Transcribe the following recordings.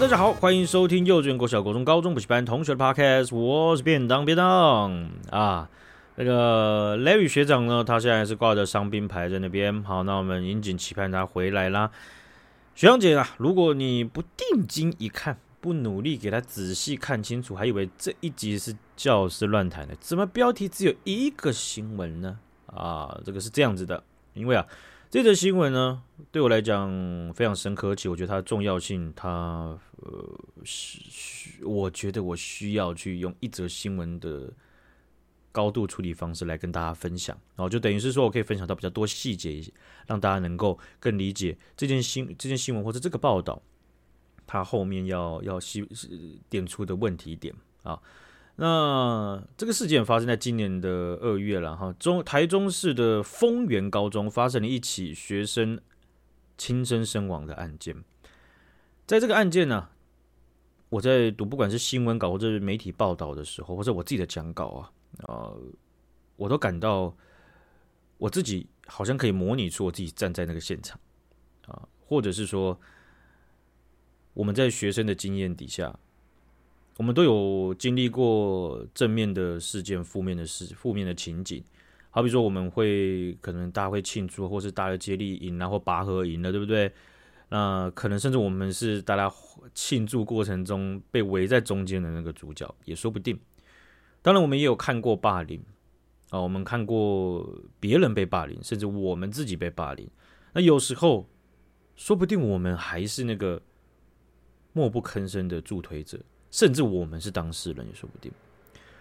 大家好，欢迎收听幼稚园、国小、国中、高中补习班同学的 Podcast，我是便当便当啊。那个 Larry 学长呢，他现在是挂着伤兵牌在那边。好，那我们引颈期盼他回来啦。学长姐啊，如果你不定睛一看，不努力给他仔细看清楚，还以为这一集是教师乱谈呢？怎么标题只有一个新闻呢？啊，这个是这样子的，因为啊。这则新闻呢，对我来讲非常深刻，而且我觉得它的重要性，它呃是，我觉得我需要去用一则新闻的高度处理方式来跟大家分享，然后就等于是说我可以分享到比较多细节，让大家能够更理解这件新这件新闻或者这个报道，它后面要要细点出的问题点啊。那这个事件发生在今年的二月了哈，中台中市的丰原高中发生了一起学生轻生身亡的案件。在这个案件呢，我在读不管是新闻稿或者是媒体报道的时候，或者我自己的讲稿啊，呃，我都感到我自己好像可以模拟出我自己站在那个现场啊，或者是说我们在学生的经验底下。我们都有经历过正面的事件、负面的事、负面的情景。好比说，我们会可能大家会庆祝，或是大家接力赢了，或拔河赢了，对不对？那可能甚至我们是大家庆祝过程中被围在中间的那个主角，也说不定。当然，我们也有看过霸凌啊，我们看过别人被霸凌，甚至我们自己被霸凌。那有时候，说不定我们还是那个默不吭声的助推者。甚至我们是当事人也说不定。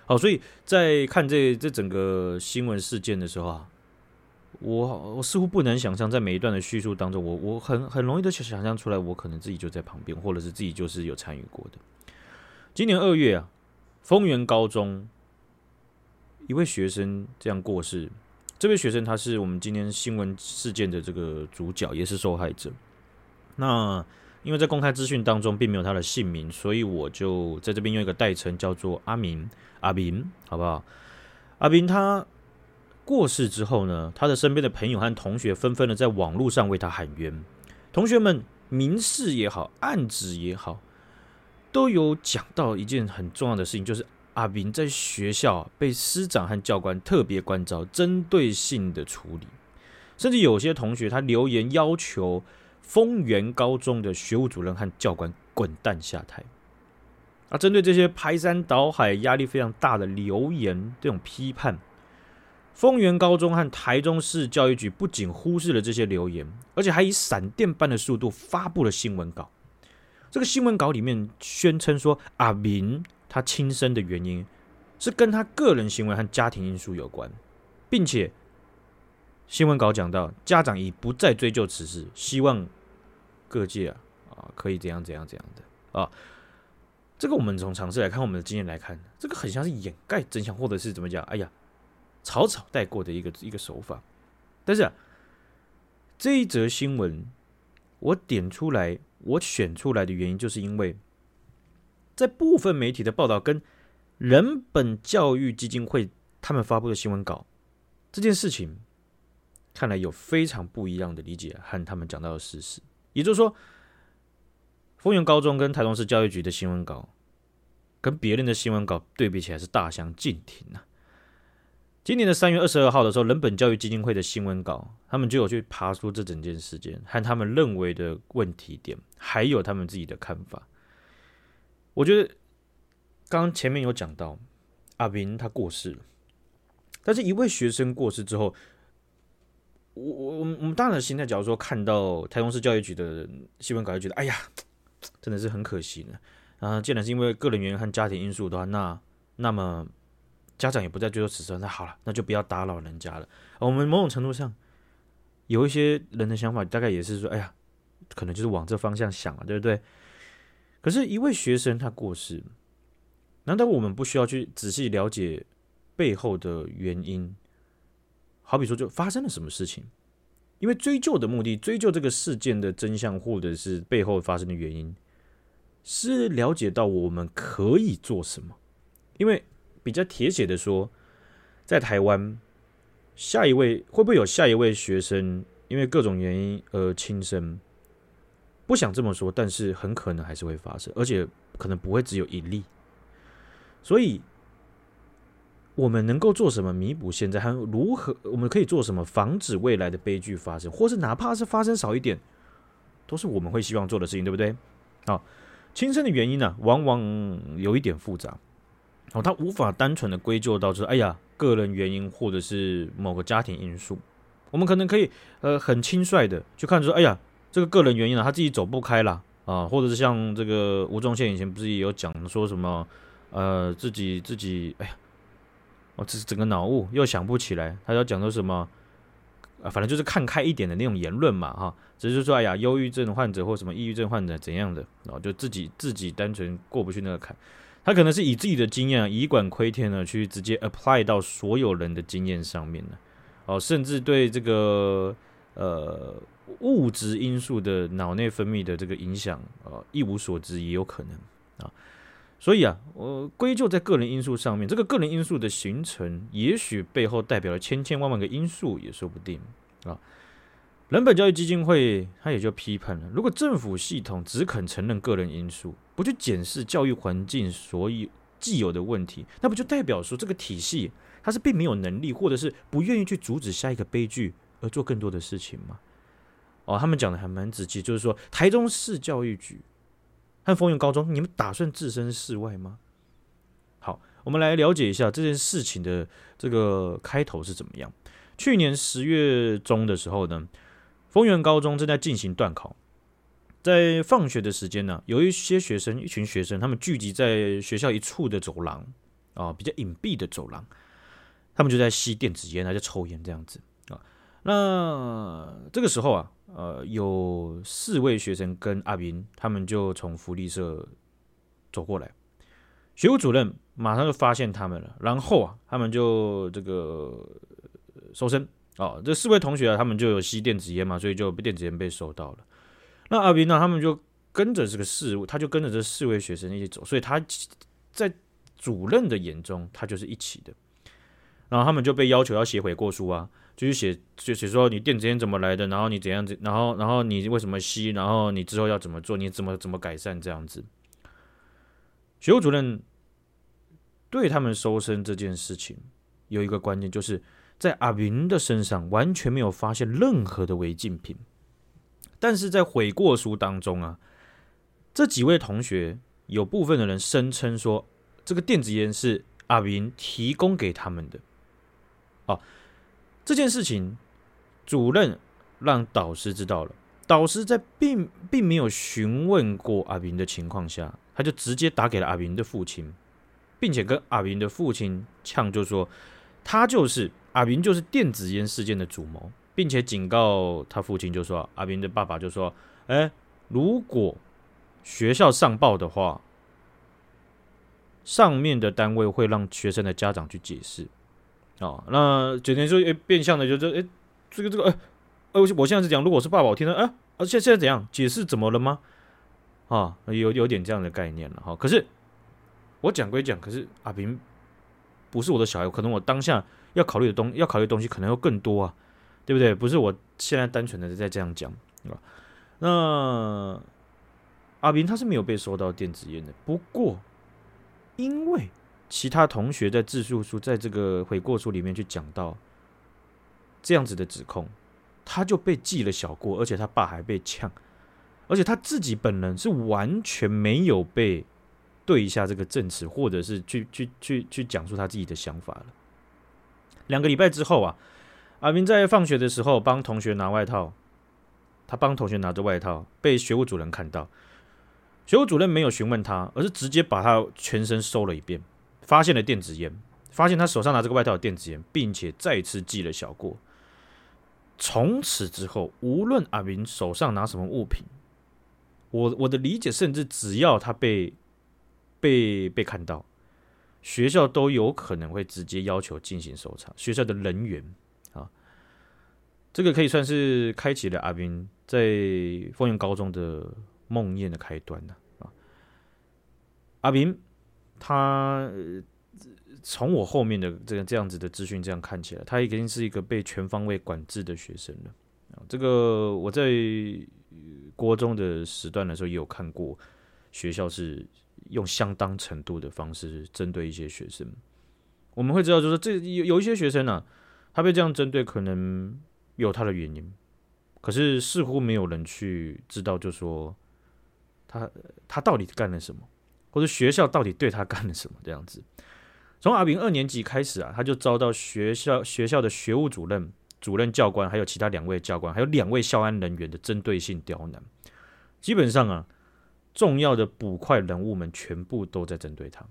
好，所以在看这这整个新闻事件的时候啊，我我似乎不能想象，在每一段的叙述当中，我我很很容易的想象出来，我可能自己就在旁边，或者是自己就是有参与过的。今年二月啊，丰原高中一位学生这样过世，这位学生他是我们今天新闻事件的这个主角，也是受害者。那。因为在公开资讯当中并没有他的姓名，所以我就在这边用一个代称叫做阿明，阿明，好不好？阿明他过世之后呢，他的身边的朋友和同学纷纷的在网络上为他喊冤。同学们明示也好，暗指也好，都有讲到一件很重要的事情，就是阿明在学校被师长和教官特别关照，针对性的处理，甚至有些同学他留言要求。丰原高中的学务主任和教官滚蛋下台。啊，针对这些排山倒海、压力非常大的留言，这种批判，丰原高中和台中市教育局不仅忽视了这些留言，而且还以闪电般的速度发布了新闻稿。这个新闻稿里面宣称说，阿明他轻生的原因是跟他个人行为和家庭因素有关，并且新闻稿讲到，家长已不再追究此事，希望。各界啊啊，可以怎样怎样怎样的啊？这个我们从常识来看，我们的经验来看，这个很像是掩盖真相，或者是怎么讲？哎呀，草草带过的一个一个手法。但是，这一则新闻我点出来，我选出来的原因，就是因为在部分媒体的报道跟人本教育基金会他们发布的新闻稿这件事情，看来有非常不一样的理解和他们讲到的事实。也就是说，丰原高中跟台中市教育局的新闻稿，跟别人的新闻稿对比起来是大相径庭啊。今年的三月二十二号的时候，人本教育基金会的新闻稿，他们就有去爬出这整件事件和他们认为的问题点，还有他们自己的看法。我觉得刚刚前面有讲到，阿明他过世了，但是一位学生过世之后。我我我们我们当然的心态，假如说看到台中市教育局的新闻稿，就觉得哎呀，真的是很可惜呢。啊，既然是因为个人原因和家庭因素的话，那那么家长也不再追究此事，那好了，那就不要打扰人家了。我们某种程度上有一些人的想法，大概也是说，哎呀，可能就是往这方向想了，对不对？可是，一位学生他过世，难道我们不需要去仔细了解背后的原因？好比说，就发生了什么事情？因为追究的目的，追究这个事件的真相，或者是背后发生的原因，是了解到我们可以做什么。因为比较铁血的说，在台湾，下一位会不会有下一位学生因为各种原因而轻生？不想这么说，但是很可能还是会发生，而且可能不会只有一例。所以，我们能够做什么弥补现在？还有如何？我们可以做什么防止未来的悲剧发生？或是哪怕是发生少一点，都是我们会希望做的事情，对不对？好，轻生的原因呢、往往有一点复杂。哦，他无法单纯的归咎到说，哎呀，个人原因或者是某个家庭因素。我们可能可以，呃，很轻率的去看说，哎呀。这个个人原因啊，他自己走不开了啊，或者是像这个吴宗宪以前不是也有讲说什么，呃，自己自己，哎呀，我这是整个脑雾又想不起来，他要讲说什么，啊，反正就是看开一点的那种言论嘛，哈，只是说，哎呀，忧郁症患者或什么抑郁症患者怎样的，然后就自己自己单纯过不去那个坎，他可能是以自己的经验以管窥天呢，去直接 apply 到所有人的经验上面呢，哦，甚至对这个呃。物质因素的脑内分泌的这个影响，呃，一无所知也有可能啊。所以啊，我归咎在个人因素上面，这个个人因素的形成，也许背后代表了千千万万个因素，也说不定啊。人本教育基金会他也就批判了：如果政府系统只肯承认个人因素，不去检视教育环境所有既有的问题，那不就代表说这个体系它是并没有能力，或者是不愿意去阻止下一个悲剧而做更多的事情吗？哦，他们讲的还蛮仔细，就是说台中市教育局和丰原高中，你们打算置身事外吗？好，我们来了解一下这件事情的这个开头是怎么样。去年十月中的时候呢，丰原高中正在进行段考，在放学的时间呢，有一些学生，一群学生，他们聚集在学校一处的走廊啊，比较隐蔽的走廊，他们就在吸电子烟，还在抽烟这样子。那这个时候啊。呃，有四位学生跟阿斌，他们就从福利社走过来，学务主任马上就发现他们了，然后啊，他们就这个搜身哦，这四位同学啊，他们就有吸电子烟嘛，所以就被电子烟被收到了。那阿斌呢，他们就跟着这个四位，他就跟着这四位学生一起走，所以他在主任的眼中，他就是一起的。然后他们就被要求要写悔过书啊。就是写，就写说你电子烟怎么来的，然后你怎样子，然后然后你为什么吸，然后你之后要怎么做，你怎么怎么改善这样子。学务主任对他们搜身这件事情有一个观念，就是在阿云的身上完全没有发现任何的违禁品，但是在悔过书当中啊，这几位同学有部分的人声称说，这个电子烟是阿云提供给他们的，哦。这件事情，主任让导师知道了。导师在并并没有询问过阿明的情况下，他就直接打给了阿明的父亲，并且跟阿明的父亲呛，就说他就是阿明，就是电子烟事件的主谋，并且警告他父亲，就说阿明的爸爸就说：“哎，如果学校上报的话，上面的单位会让学生的家长去解释。”哦，那简单说，诶，变相的就是，诶，这个这个，诶，呃，我现在是讲，如果是爸爸，我听到，啊，而现现在怎样解释？怎么了吗？啊，有有点这样的概念了哈。可是我讲归讲，可是阿平不是我的小孩，可能我当下要考虑的东要考虑的东西可能要更多啊，对不对？不是我现在单纯的在这样讲，对吧？那阿平他是没有被收到电子烟的，不过因为。其他同学在自述书，在这个悔过书里面去讲到这样子的指控，他就被记了小过，而且他爸还被呛，而且他自己本人是完全没有被对一下这个证词，或者是去去去去讲述他自己的想法了。两个礼拜之后啊，阿明在放学的时候帮同学拿外套，他帮同学拿着外套，被学务主任看到，学务主任没有询问他，而是直接把他全身搜了一遍。发现了电子烟，发现他手上拿这个外套的电子烟，并且再次记了小过。从此之后，无论阿明手上拿什么物品，我我的理解，甚至只要他被被被看到，学校都有可能会直接要求进行搜查。学校的人员啊，这个可以算是开启了阿明在丰原高中的梦魇的开端了啊，阿明。他从我后面的这个这样子的资讯这样看起来，他已经是一个被全方位管制的学生了。这个我在国中的时段的时候，也有看过学校是用相当程度的方式针对一些学生。我们会知道，就是这有有一些学生呢、他被这样针对，可能有他的原因，可是似乎没有人去知道，就说他他到底干了什么，或者学校到底对他干了什么这样子。从阿炳二年级开始啊，他就遭到学校学校的学务主任、主任教官，还有其他两位教官，还有两位校安人员的针对性刁难。基本上啊，重要的捕快人物们全部都在针对他，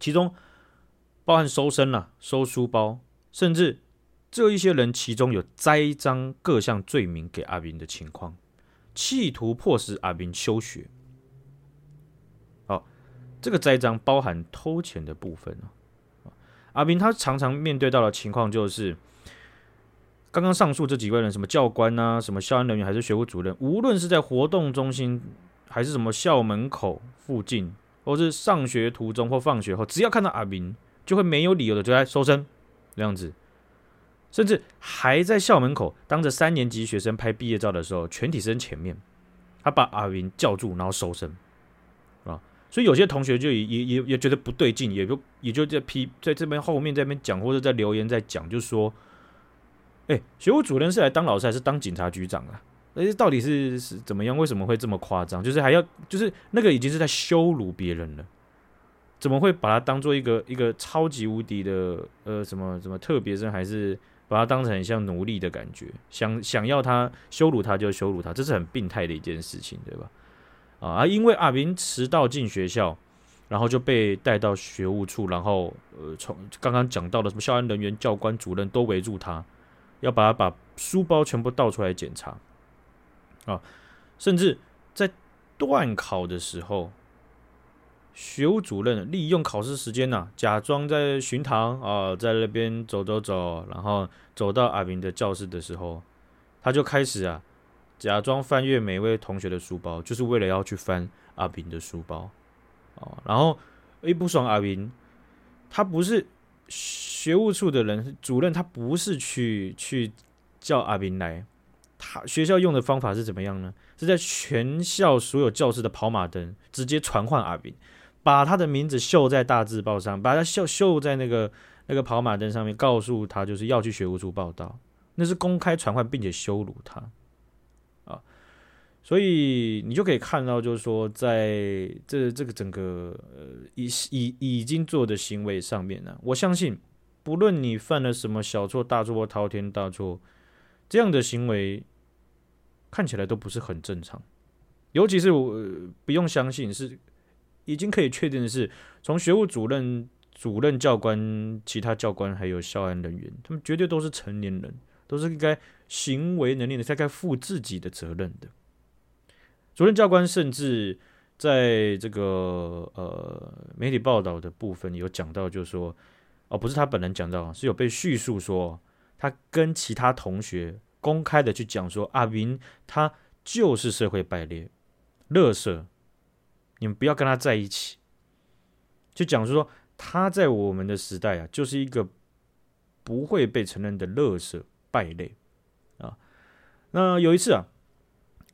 其中包含收身了、收书包，甚至这一些人其中有栽赃各项罪名给阿明的情况，企图迫使阿明休学。这个栽赃包含偷钱的部分哦。阿斌他常常面对到的情况就是，刚刚上述这几位人，什么教官啊，什么校安人员，还是学务主任，无论是在活动中心，还是什么校门口附近，或是上学途中或放学后，只要看到阿斌，就会没有理由的就来搜身这样子，甚至还在校门口当着三年级学生拍毕业照的时候，全体生前面，他把阿斌叫住，然后搜身。所以有些同学就也也也也觉得不对劲，也就也就在批在这边后面在那边讲，或者在留言在讲，就说：“哎、学务主任是来当老师还是当警察局长啊？哎，到底是是怎么样？为什么会这么夸张？就是还要就是那个已经是在羞辱别人了，怎么会把他当做一个一个超级无敌的呃什么什么特别生，还是把他当成很像奴隶的感觉？想想要他羞辱他就羞辱他，这是很病态的一件事情，对吧？”啊，因为阿明迟到进学校，然后就被带到学务处，然后呃，从刚刚讲到的什么校安人员、教官、主任都围住他，要把他把书包全部倒出来检查。啊，甚至在段考的时候，学务主任利用考试时间呐、假装在巡堂啊，在那边走走走，然后走到阿明的教室的时候，他就开始啊。假装翻阅每一位同学的书包，就是为了要去翻阿斌的书包，哦，然后一不爽阿斌，他不是学务处的人，主任他不是去去叫阿斌来，他学校用的方法是怎么样呢？是在全校所有教室的跑马灯直接传唤阿斌，把他的名字绣在大字报上，把他绣绣在那个那个跑马灯上面，告诉他就是要去学务处报到，那是公开传唤并且羞辱他。所以你就可以看到，就是说，在这这个整个呃已已已经做的行为上面呢、我相信，不论你犯了什么小错、大错或滔天大错，这样的行为看起来都不是很正常。尤其是我、不用相信，是已经可以确定的是，从学务主任、主任教官、其他教官还有校安人员，他们绝对都是成年人，都是应该行为能力的，才该负自己的责任的。主任教官甚至在这个呃媒体报道的部分有讲到，就是说，哦，不是他本人讲到，是有被叙述说，他跟其他同学公开的去讲说，阿云他就是社会败类、垃圾，你们不要跟他在一起。就讲说他在我们的时代啊，就是一个不会被承认的垃圾败类啊。那有一次啊。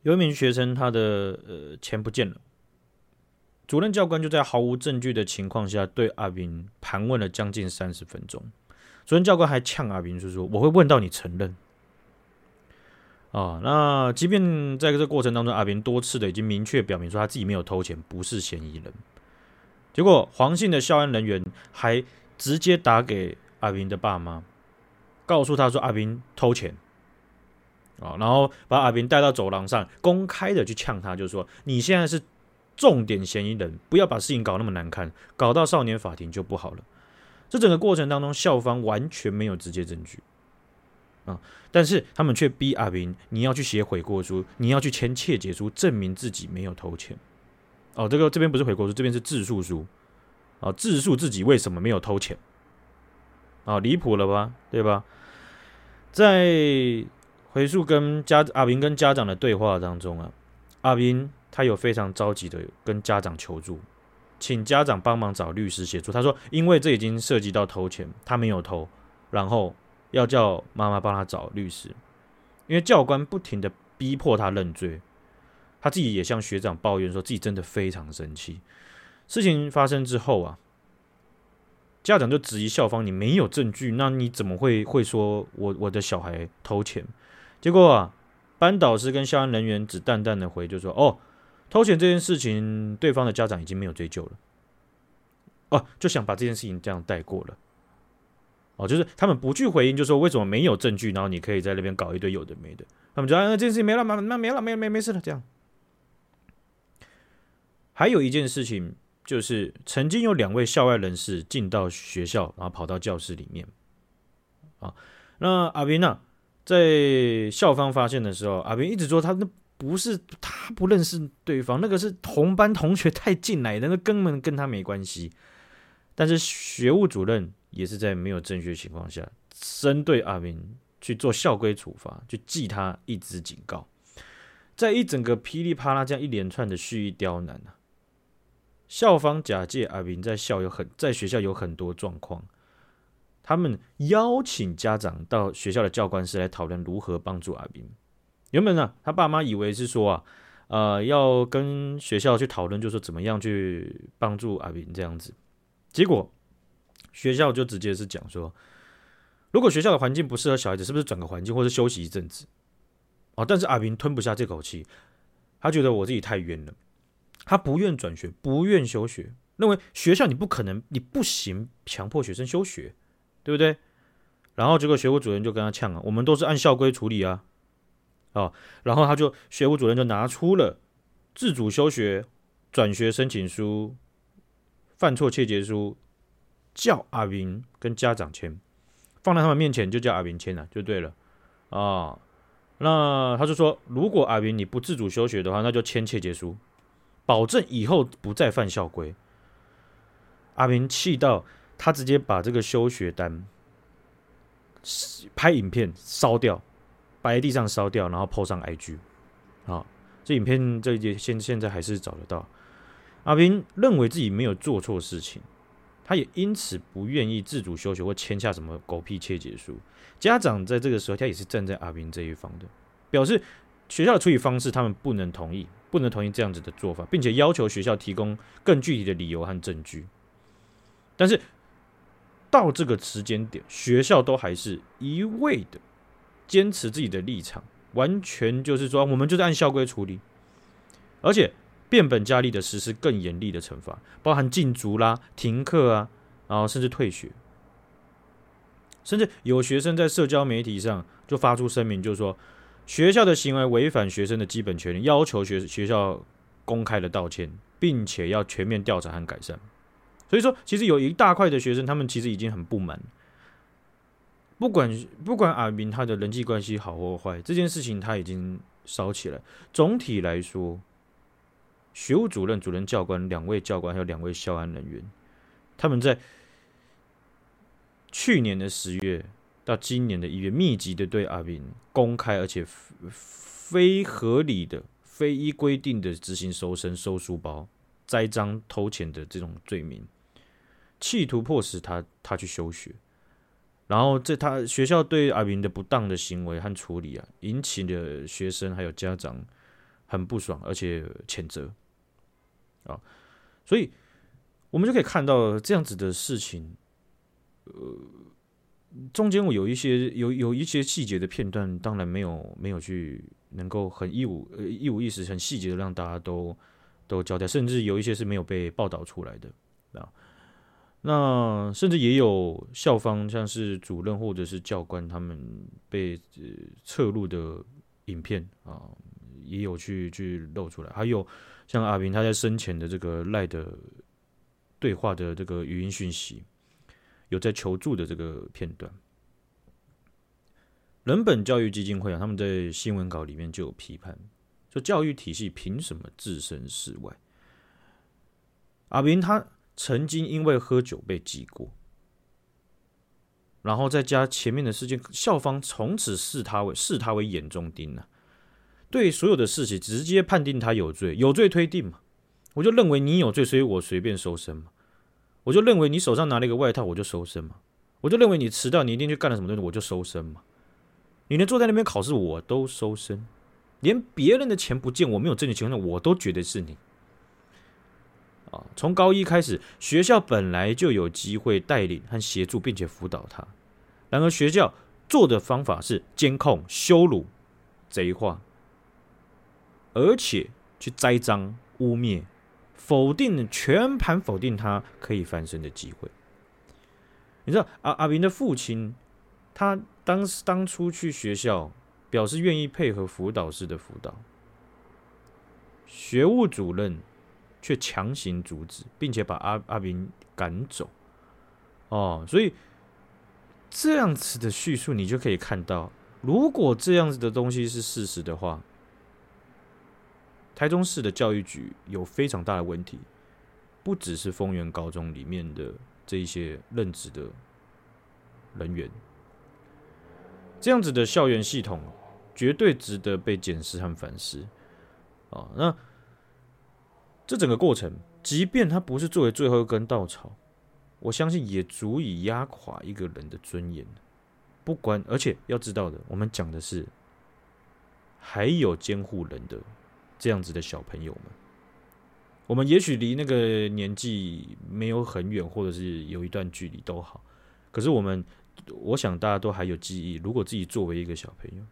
有一名学生，他的呃钱不见了，主任教官就在毫无证据的情况下对阿斌盘问了将近三十分钟。主任教官还呛阿斌，就说：“我会问到你承认。”啊，那即便在这过程当中，阿斌多次的已经明确表明说他自己没有偷钱，不是嫌疑人。结果黄姓的校安人员还直接打给阿斌的爸妈，告诉他说阿斌偷钱。啊，然后把阿斌带到走廊上，公开的去呛他，就是说你现在是重点嫌疑人，不要把事情搞那么难看，搞到少年法庭就不好了。这整个过程当中，校方完全没有直接证据啊，但是他们却逼阿斌，你要去写悔过书，你要去签切结书，证明自己没有偷钱。哦，这个这边不是悔过书，这边是自述书啊，自述自己为什么没有偷钱。啊，离谱了吧，对吧？在回溯跟家阿斌跟家长的对话当中啊，阿斌他有非常着急的跟家长求助，请家长帮忙找律师协助。他说，因为这已经涉及到偷钱，他没有偷，然后要叫妈妈帮他找律师，因为教官不停的逼迫他认罪，他自己也向学长抱怨说，自己真的非常生气。事情发生之后啊，家长就质疑校方：“你没有证据，那你怎么会会说我我的小孩偷钱？”结果啊，班导师跟校安人员只淡淡的回，就说：“哦，偷钱这件事情，对方的家长已经没有追究了。”哦，就想把这件事情这样带过了。哦，就是他们不去回应，就说为什么没有证据，然后你可以在那边搞一堆有的没的。他们就啊：“那这件事情没了，嘛那没了，没没没事了。”这样。还有一件事情，就是曾经有两位校外人士进到学校，然后跑到教室里面。啊，那阿维娜，在校方发现的时候，阿斌一直说他那不是他不认识对方，那个是同班同学太近来的，那根本跟他没关系。但是学务主任也是在没有证据情况下，针对阿斌去做校规处罚，就记他一支警告。在一整个噼里啪啦这样一连串的蓄意刁难啊。校方假借阿斌在校有很在学校有很多状况，他们邀请家长到学校的教官室来讨论如何帮助阿斌。原本呢，他爸妈以为是说啊，呃，要跟学校去讨论，就是说怎么样去帮助阿斌这样子。结果学校就直接是讲说，如果学校的环境不适合小孩子，是不是转个环境或者休息一阵子？哦，但是阿斌吞不下这口气，他觉得我自己太冤了。他不愿转学，不愿休学，认为学校你不可能，你不行，强迫学生休学，对不对？然后结果学务主任就跟他呛啊，我们都是按校规处理啊，哦，然后他就学务主任就拿出了自主休学、转学申请书、犯错切结书，叫阿明跟家长签，放在他们面前就叫阿明签了，就对了啊，哦。那他就说，如果阿明你不自主休学的话，那就签切结书。保证以后不再犯校规。阿明气到他直接把这个休学单拍影片烧掉，摆在地上烧掉，然后 po 上 IG。好，这影片这一现现在还是找得到。阿斌认为自己没有做错事情，他也因此不愿意自主休学或签下什么狗屁切结书。家长在这个时候，他也是站在阿斌这一方的，表示学校的处理方式他们不能同意。不能同意这样子的做法，并且要求学校提供更具体的理由和证据。但是到这个时间点，学校都还是一味的坚持自己的立场，完全就是说，我们就是按校规处理，而且变本加厉的实施更严厉的惩罚，包含禁足啦、停课啊，然后甚至退学，甚至有学生在社交媒体上就发出声明，就是说。学校的行为违反学生的基本权利，要求学学校公开的道歉，并且要全面调查和改善。所以说，其实有一大块的学生，他们其实已经很不满。不管不管阿明他的人际关系好或坏，这件事情他已经烧起来。总体来说，学务主任、主任教官、两位教官还有两位校安人员，他们在去年的十月。到今年的一月，密集的对阿明公开而且非合理的、非依规定的执行搜身、收书包、栽赃、偷钱的这种罪名，企图迫使他他去休学。然后这他学校对阿明的不当的行为和处理啊，引起了学生还有家长很不爽，而且谴责啊。所以我们就可以看到这样子的事情，呃。中间我有一些有有一些细节的片段，当然没有没有去能够很一五呃一五一十很细节的让大家都都交代，甚至有一些是没有被报道出来的啊。那甚至也有校方像是主任或者是教官他们被呃侧录的影片啊，也有去去露出来。还有像阿明他在生前的这个赖的对话的这个语音讯息。有在求助的这个片段，人本教育基金会啊，他们在新闻稿里面就有批判，说教育体系凭什么置身事外？阿明他曾经因为喝酒被记过，然后再加前面的事件，校方从此视他为视他为眼中钉啊，对所有的事情直接判定他有罪，有罪推定嘛，我就认为你有罪，所以我随便搜身嘛。我就认为你手上拿了一个外套，我就搜身嘛。我就认为你迟到，你一定去干了什么东西，我就搜身嘛。你连坐在那边考试，我都搜身。连别人的钱不见，我没有证据情况下，我都觉得是你。啊，从高一开始，学校本来就有机会带领和协助，并且辅导他。然而，学校做的方法是监控、羞辱、贼化，而且去栽赃、污蔑、否定，全盘否定他可以翻身的机会。你知道，阿阿明的父亲，他当时当初去学校，表示愿意配合辅导室的辅导，学务主任。却强行阻止，并且把阿阿明赶走。哦，所以这样子的叙述，你就可以看到，如果这样子的东西是事实的话，台中市的教育局有非常大的问题，不只是丰原高中里面的这一些任职的人员，这样子的校园系统绝对值得被检视和反思。啊，那。这整个过程，即便它不是作为最后一根稻草，我相信也足以压垮一个人的尊严。不管，而且要知道的，我们讲的是还有监护人的这样子的小朋友们。我们也许离那个年纪没有很远，或者是有一段距离都好。可是我们，我想大家都还有记忆。如果自己作为一个小朋友，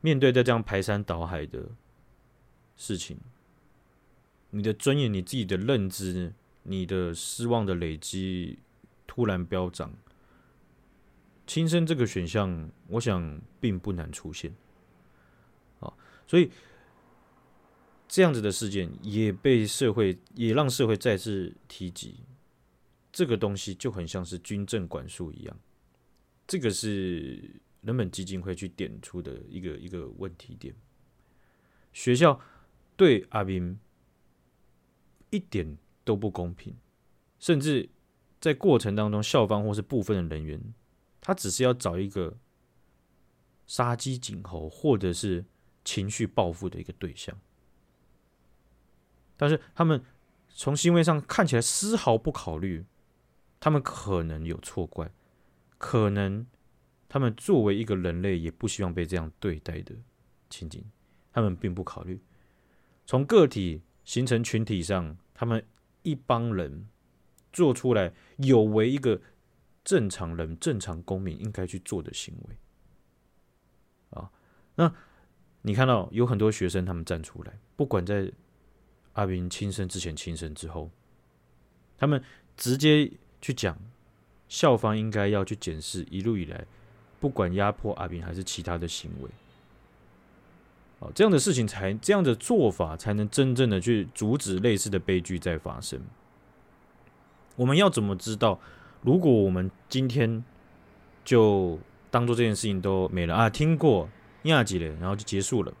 面对在这样排山倒海的事情。你的尊严、你自己的认知、你的失望的累积突然飙涨，轻生这个选项，我想并不难出现。啊，所以这样子的事件也被社会，也让社会再次提及，这个东西就很像是军政管束一样。这个是人本基金会去点出的一个一个问题点。学校对阿明。一点都不公平，甚至在过程当中，校方或是部分的人员，他只是要找一个杀鸡儆猴或者是情绪报复的一个对象，但是他们从行为上看起来丝毫不考虑，他们可能有错怪，可能他们作为一个人类也不希望被这样对待的情景，他们并不考虑，从个体。形成群体上，他们一帮人做出来有违一个正常人、正常公民应该去做的行为啊。那你看到有很多学生，他们站出来，不管在阿明轻生之前、轻生之后，他们直接去讲，校方应该要去检视一路以来，不管压迫阿明还是其他的行为。哦，这样的事情才这样的做法才能真正的去阻止类似的悲剧再发生。我们要怎么知道？如果我们今天就当做这件事情都没了啊，听过亚吉了，然后就结束了。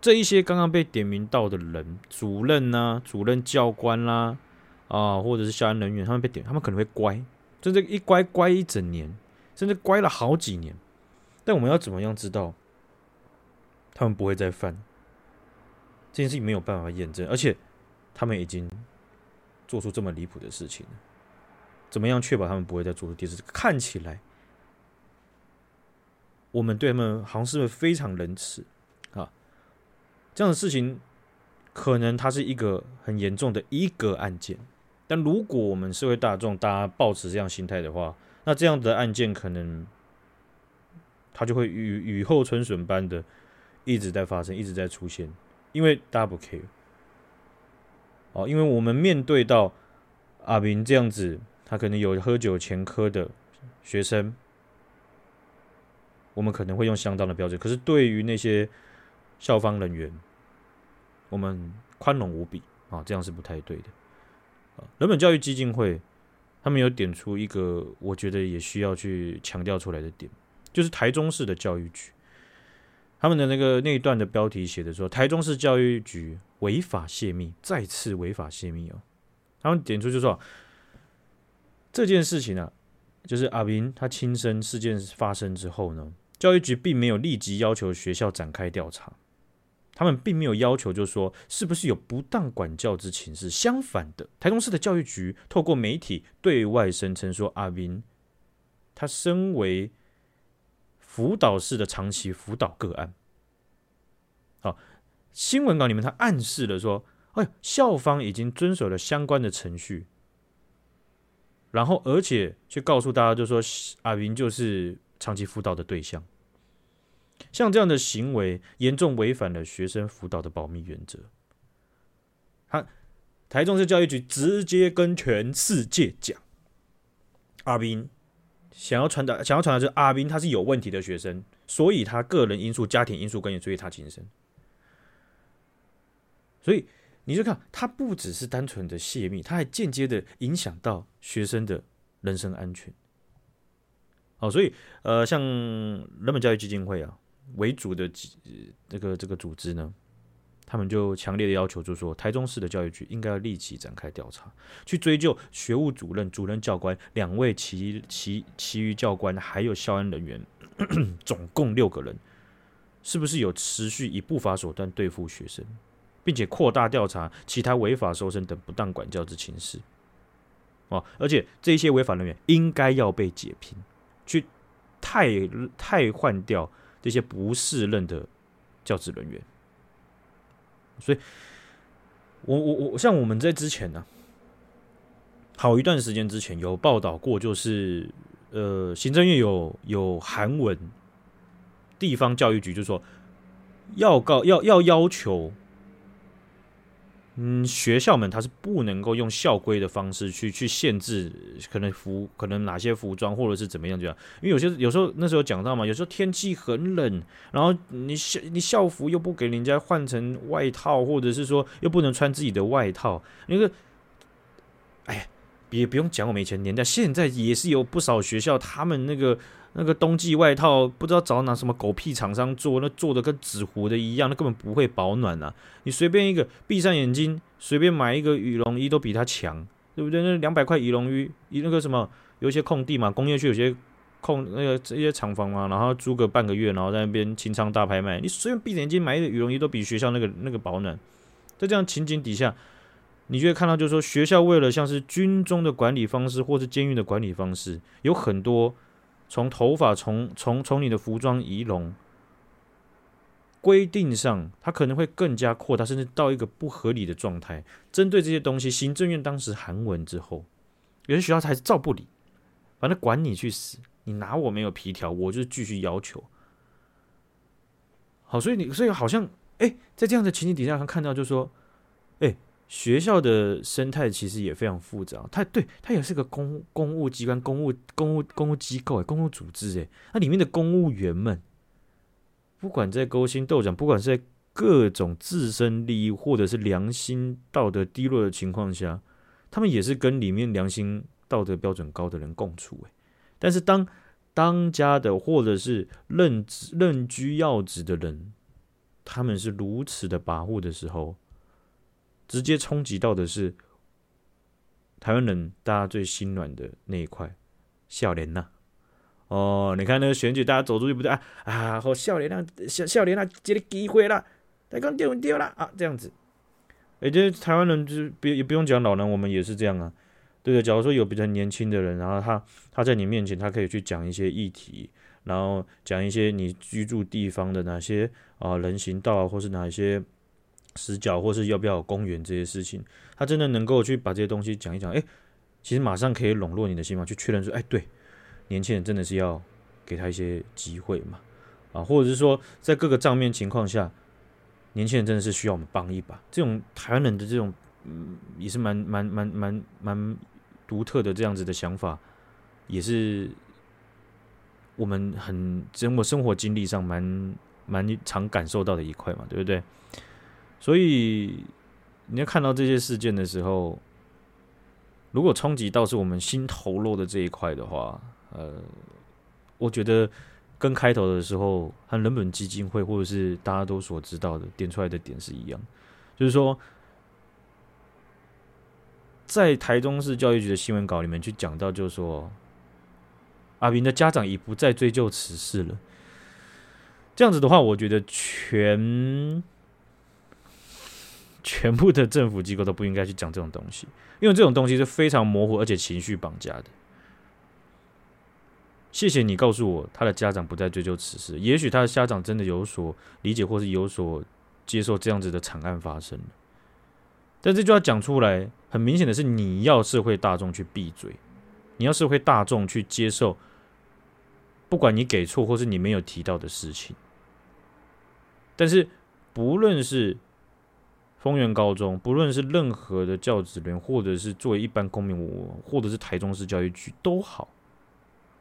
这一些刚刚被点名到的人，主任呐、主任教官啦啊，或者是校安人员，他们被点，他们可能会乖，甚至一乖乖一整年，甚至乖了好几年。但我们要怎么样知道？他们不会再犯这件事情，没有办法验证，而且他们已经做出这么离谱的事情了，怎么样确保他们不会再做出第二次？看起来我们对他们好像是非常仁慈啊，这样的事情可能它是一个很严重的一个案件，但如果我们社会大众大家抱持这样心态的话，那这样的案件可能它就会雨雨后春笋般的。一直在发生，一直在出现，因为大家不 care 哦，因为我们面对到阿明这样子，他可能有喝酒前科的学生，我们可能会用相当的标准。可是对于那些校方人员，我们宽容无比啊，这样是不太对的。啊人本教育基金会他们有点出一个，我觉得也需要去强调出来的点，就是台中市的教育局。他们的那个那一段的标题写的说，台中市教育局违法泄密，再次违法泄密哦。他们点出就说，这件事情、啊，就是阿斌他亲生事件发生之后呢，教育局并没有立即要求学校展开调查，他们并没有要求就说是不是有不当管教之情是。相反的，台中市的教育局透过媒体对外声称说，阿斌他身为辅导式的长期辅导个案，好，新闻稿里面他暗示了说，哎，校方已经遵守了相关的程序，然后而且去告诉大家，就说阿斌就是长期辅导的对象。像这样的行为，严重违反了学生辅导的保密原则。他台中市教育局直接跟全世界讲，阿斌想要传达，想要传达就是阿斌他是有问题的学生，所以他个人因素、家庭因素跟也，所以他轻生。所以你就看，他不只是单纯的泄密，他还间接的影响到学生的人身安全。好，所以呃，像人本教育基金会啊为主的这个这个组织呢，他们就强烈的要求，就说台中市的教育局应该要立即展开调查，去追究学务主任、主任教官两位其其其余教官还有校安人员总共六个人，是不是有持续以不法手段对付学生？并且扩大调查其他违法收生等不当管教之情事，哦，而且这些违法人员应该要被解聘，去汰汰换掉这些不适任的教职人员。所以，我我我像我们在之前呢、好一段时间之前有报道过，就是呃，行政院有有韩文，地方教育局就说要告要要要求。嗯，学校们它是不能够用校规的方式去去限制，可能服可能哪些服装或者是怎么样这样，因为有些有时候那时候讲到嘛，有时候天气很冷，然后你校你校服又不给人家换成外套，或者是说又不能穿自己的外套，那个，哎，别不用讲我们以前年代，现在也是有不少学校他们那个。那个冬季外套不知道找哪什么狗屁厂商做，那做的跟纸糊的一样，那根本不会保暖、啊。你随便一个闭上眼睛，随便买一个羽绒衣都比它强，对不对？那两百块羽绒衣，一那个什么，有一些空地嘛，工业区有些空那个这些厂房嘛，然后租个半个月，然后在那边清仓大拍卖，你随便闭着眼睛买一个羽绒衣都比学校那个那个保暖。在这样情景底下，你就会看到，就是说学校为了像是军中的管理方式，或是监狱的管理方式，有很多。从头发，从从从你的服装仪容规定上，它可能会更加扩大，甚至到一个不合理的状态。针对这些东西，行政院当时函文之后，有些学校还是照不理，反正管你去死，你拿我没有皮条，我就继续要求。好，所以你所以好像哎，在这样的情景底下，他看到就是说，哎。学校的生态其实也非常复杂，它对它也是个公公务机关、公务公务公务机构，公务组织诶，那里面的公务员们，不管在勾心斗角，不管是在各种自身利益或者是良心道德低落的情况下，他们也是跟里面良心道德标准高的人共处诶。但是当当家的或者是任职任居要职的人，他们是如此的跋扈的时候。直接冲击到的是台湾人，大家最心软的那一块，笑脸呐！哦，你看那个选举，大家走出去不对啊啊！好笑脸啊，笑笑脸啊，这个机会啦，台湾丢丢啦啊，这样子。哎，这台湾人就是别也不用讲老人，我们也是这样啊。对的，假如说有比较年轻的人，然后他他在你面前，他可以去讲一些议题，然后讲一些你居住地方的哪些啊人行道，或是哪一些。死角，或是要不要有公园这些事情，他真的能够去把这些东西讲一讲，哎，其实马上可以笼络你的心嘛，去确认说，哎，对，年轻人真的是要给他一些机会嘛，啊，或者是说，在各个账面情况下，年轻人真的是需要我们帮一把。这种台湾人的这种，嗯，也是蛮蛮蛮蛮蛮独特的这样子的想法，也是我们很生活生活经历上蛮蛮常感受到的一块嘛，对不对？所以你要看到这些事件的时候，如果冲击到是我们心头肉的这一块的话，呃，我觉得跟开头的时候和人本基金会或者是大家都所知道的点出来的点是一样，就是说，在台中市教育局的新闻稿里面去讲到，就是说，阿明的家长已不再追究此事了。这样子的话，我觉得全。全部的政府机构都不应该去讲这种东西，因为这种东西是非常模糊而且情绪绑架的。谢谢你告诉我，他的家长不再追究此事。也许他的家长真的有所理解，或是有所接受这样子的惨案发生。但这句话讲出来，很明显的是，你要社会大众去闭嘴，你要社会大众去接受，不管你给错或是你没有提到的事情。但是，不论是丰原高中，不论是任何的教职员，或者是作为一般公民，我或者是台中市教育局都好，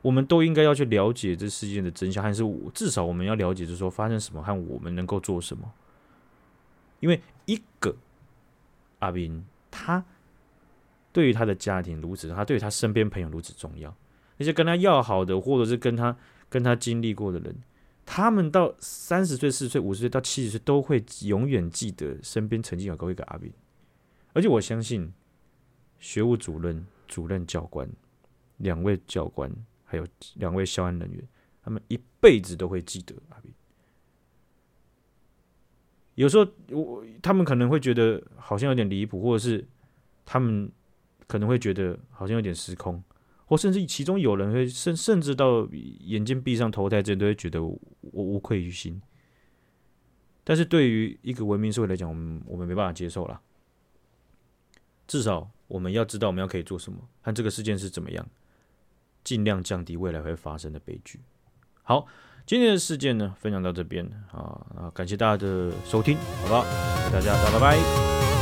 我们都应该要去了解这事件的真相，还是我至少我们要了解，就是说发生什么和我们能够做什么。因为一个阿斌，他对于他的家庭如此，他对于他身边朋友如此重要，那些跟他要好的，或者是跟他跟他经历过的人。他们到三十岁、四十岁、五十岁到七十岁，都会永远记得身边曾经有过一个阿斌。而且我相信，学务主任、主任教官、两位教官，还有两位校安人员，他们一辈子都会记得阿斌。有时候我他们可能会觉得好像有点离谱，或者是他们可能会觉得好像有点失控。或甚至其中有人会甚甚至到眼睛闭上投胎，这都会觉得我无愧于心。但是对于一个文明社会来讲，我们我们没办法接受了。至少我们要知道我们要可以做什么，看这个事件是怎么样，尽量降低未来会发生的悲剧。好，今天的事件呢，分享到这边啊啊，感谢大家的收听，好吧，大家拜拜。